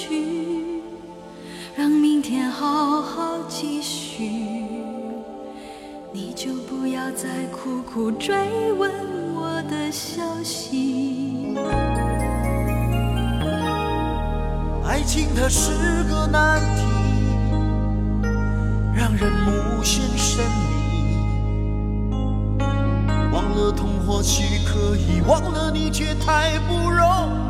去，让明天好好继续。你就不要再苦苦追问我的消息。爱情它是个难题，让人目眩神迷。忘了痛或许可以，忘了你却太不容易。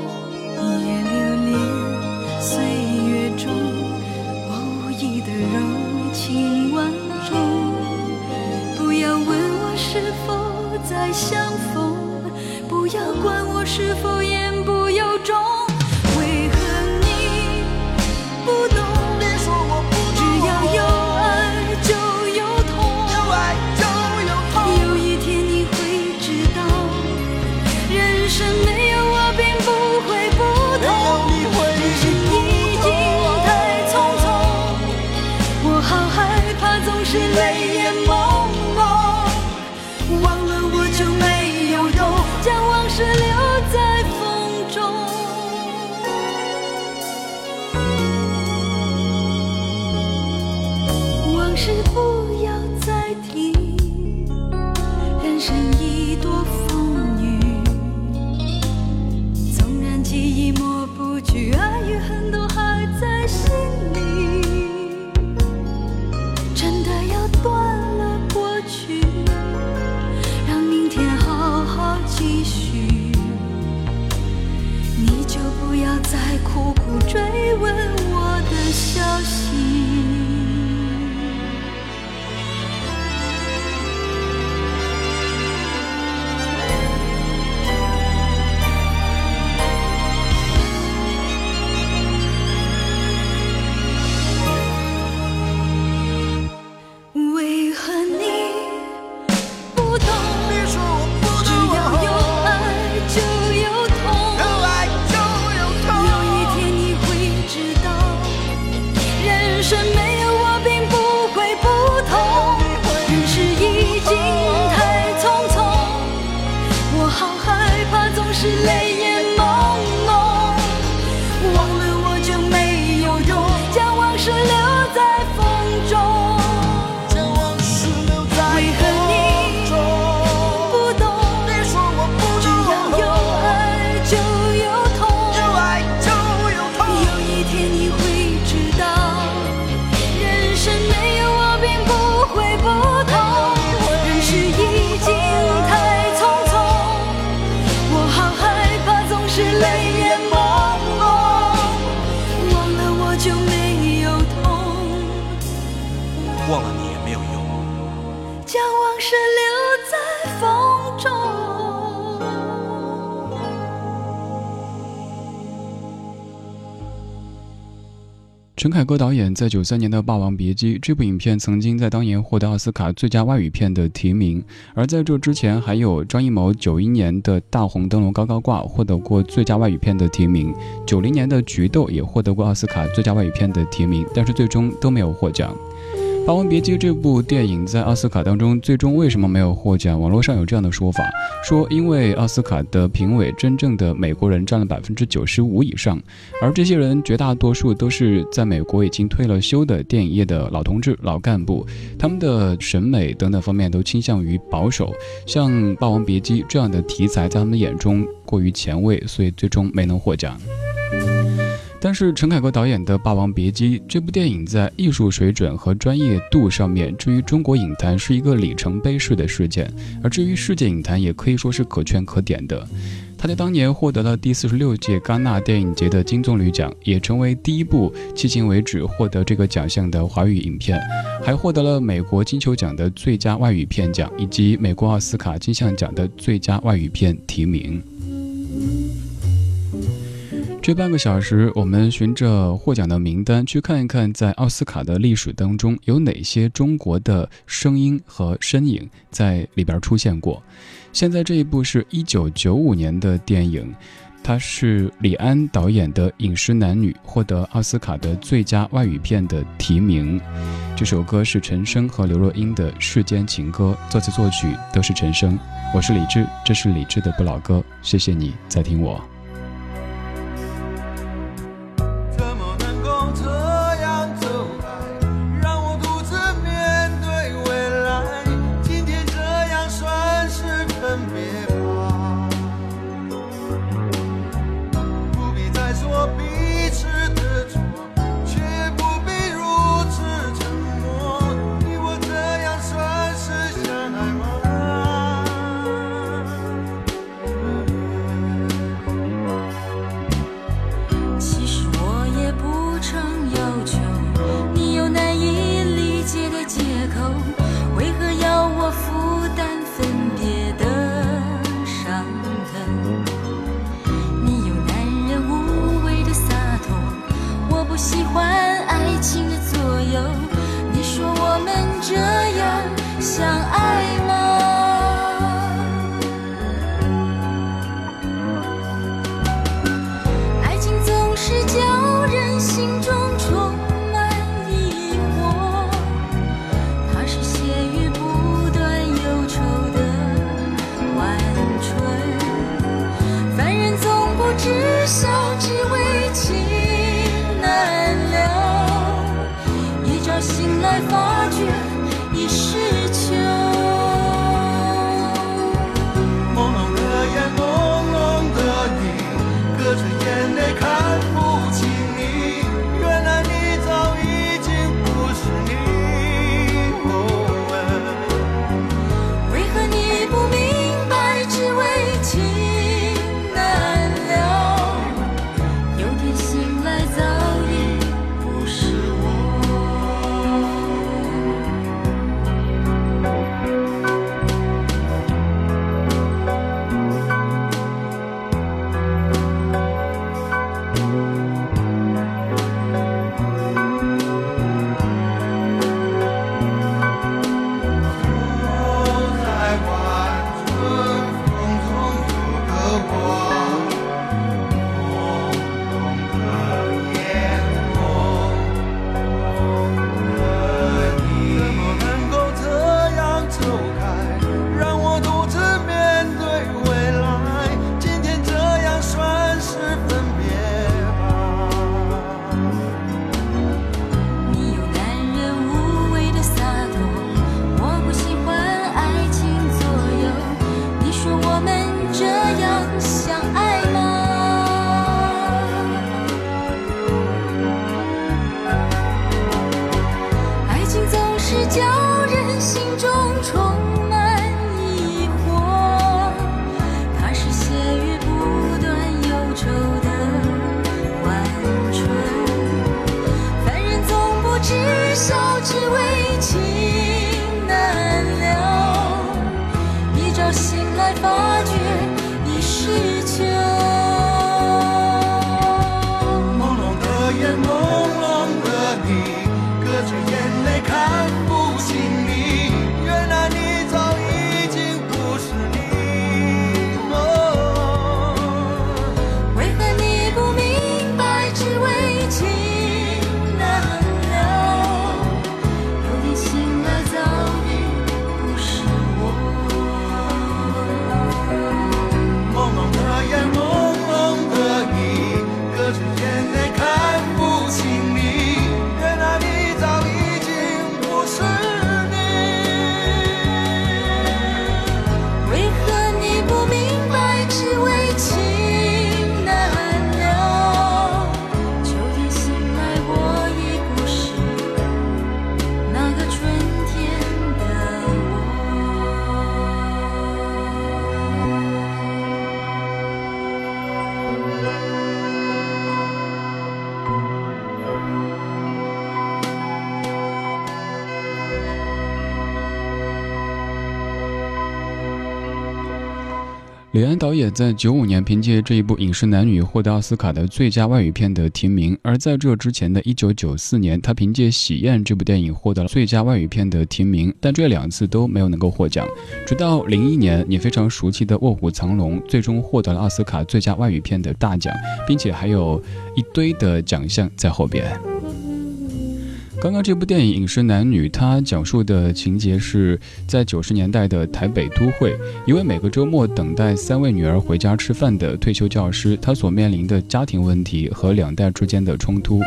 是否也在苦苦追问我的消息。late. 往事留在风中。陈凯歌导演在九三年的《霸王别姬》这部影片曾经在当年获得奥斯卡最佳外语片的提名，而在这之前还有张艺谋九一年的《大红灯笼高高挂》获得过最佳外语片的提名，九零年的《菊豆》也获得过奥斯卡最佳外语片的提名，但是最终都没有获奖。《霸王别姬》这部电影在奥斯卡当中最终为什么没有获奖？网络上有这样的说法，说因为奥斯卡的评委真正的美国人占了百分之九十五以上，而这些人绝大多数都是在美国已经退了休的电影业的老同志、老干部，他们的审美等等方面都倾向于保守，像《霸王别姬》这样的题材在他们眼中过于前卫，所以最终没能获奖。但是陈凯歌导演的《霸王别姬》这部电影在艺术水准和专业度上面，至于中国影坛是一个里程碑式的事件，而至于世界影坛也可以说是可圈可点的。他在当年获得了第四十六届戛纳电影节的金棕榈奖，也成为第一部迄今为止获得这个奖项的华语影片，还获得了美国金球奖的最佳外语片奖以及美国奥斯卡金像奖的最佳外语片提名。这半个小时，我们循着获奖的名单去看一看，在奥斯卡的历史当中有哪些中国的声音和身影在里边出现过。现在这一部是一九九五年的电影，它是李安导演的《饮食男女》，获得奥斯卡的最佳外语片的提名。这首歌是陈升和刘若英的《世间情歌》，作词作曲都是陈升。我是李志，这是李志的不老歌，谢谢你在听我。的梦。李安导演在九五年凭借这一部《饮食男女》获得奥斯卡的最佳外语片的提名，而在这之前的一九九四年，他凭借《喜宴》这部电影获得了最佳外语片的提名，但这两次都没有能够获奖。直到零一年，你非常熟悉的《卧虎藏龙》最终获得了奥斯卡最佳外语片的大奖，并且还有一堆的奖项在后边。刚刚这部电影《饮食男女》，它讲述的情节是在九十年代的台北都会，一位每个周末等待三位女儿回家吃饭的退休教师，他所面临的家庭问题和两代之间的冲突。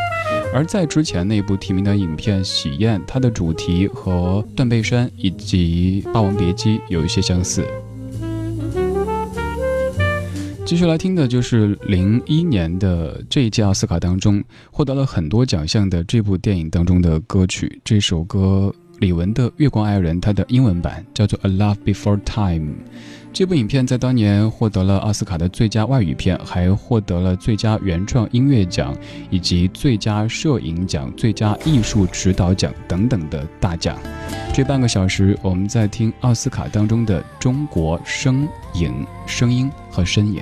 而在之前那部提名的影片《喜宴》，它的主题和《断背山》以及《霸王别姬》有一些相似。继续来听的就是零一年的这一届奥斯卡当中获得了很多奖项的这部电影当中的歌曲。这首歌李玟的《月光爱人》，它的英文版叫做《A Love Before Time》。这部影片在当年获得了奥斯卡的最佳外语片，还获得了最佳原创音乐奖，以及最佳摄影奖、最佳艺术指导奖等等的大奖。这半个小时，我们在听奥斯卡当中的中国声影、声音和身影。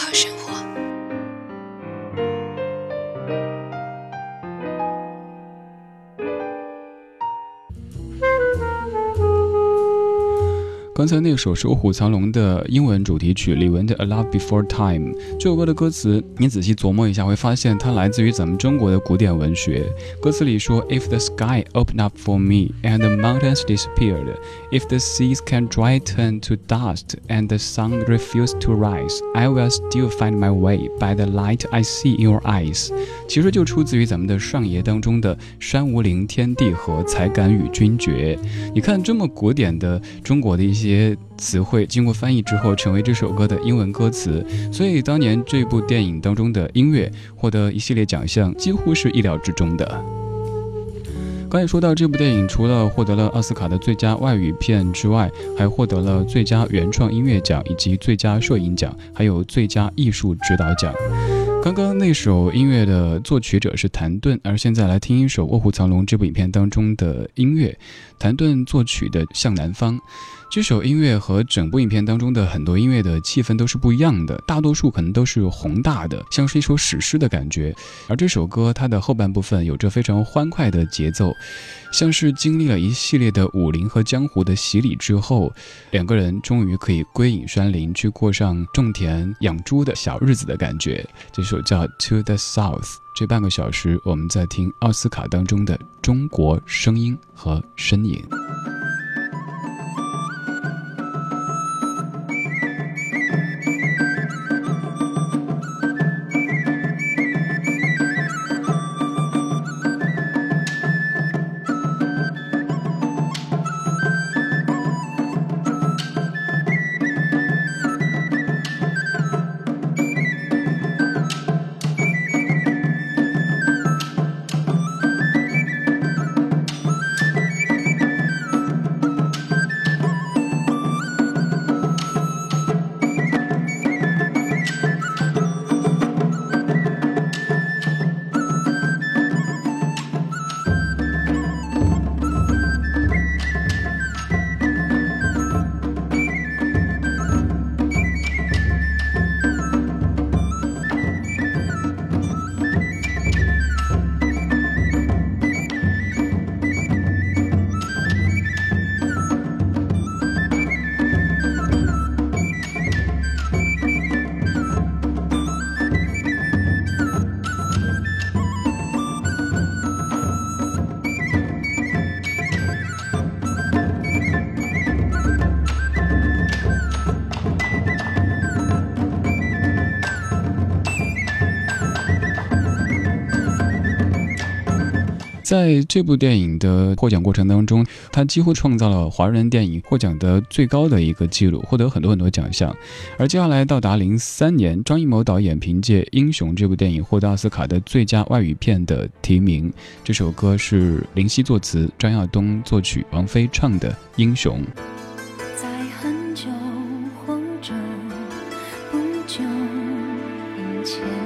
才那首是卧虎藏龙的英文主题曲李玟的《A Love Before Time》。这首歌的歌词，你仔细琢磨一下，会发现它来自于咱们中国的古典文学。歌词里说：“If the sky opened up for me and the mountains disappeared, if the seas can dry turn to dust and the sun refuse to rise, I will still find my way by the light I see in your eyes。”其实就出自于咱们的上爷当中的“山无陵，天地合，才敢与君绝”。你看这么古典的中国的一些。词汇经过翻译之后，成为这首歌的英文歌词。所以当年这部电影当中的音乐获得一系列奖项，几乎是意料之中的。刚才说到这部电影，除了获得了奥斯卡的最佳外语片之外，还获得了最佳原创音乐奖以及最佳摄影奖，还有最佳艺术指导奖。刚刚那首音乐的作曲者是谭盾，而现在来听一首《卧虎藏龙》这部影片当中的音乐，谭盾作曲的《向南方》。这首音乐和整部影片当中的很多音乐的气氛都是不一样的，大多数可能都是宏大的，像是一首史诗的感觉。而这首歌它的后半部分有着非常欢快的节奏，像是经历了一系列的武林和江湖的洗礼之后，两个人终于可以归隐山林，去过上种田养猪的小日子的感觉。这首叫《To the South》，这半个小时我们在听奥斯卡当中的中国声音和身影。在这部电影的获奖过程当中，他几乎创造了华人电影获奖的最高的一个记录，获得很多很多奖项。而接下来到达零三年，张艺谋导演凭借《英雄》这部电影获得奥斯卡的最佳外语片的提名。这首歌是林夕作词，张亚东作曲，王菲唱的《英雄》。前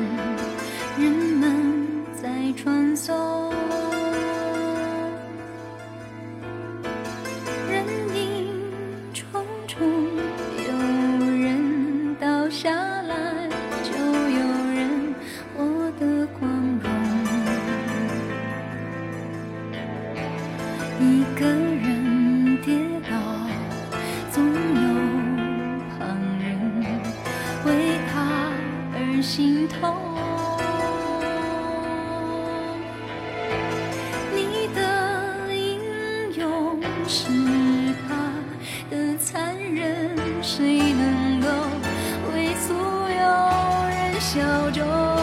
着自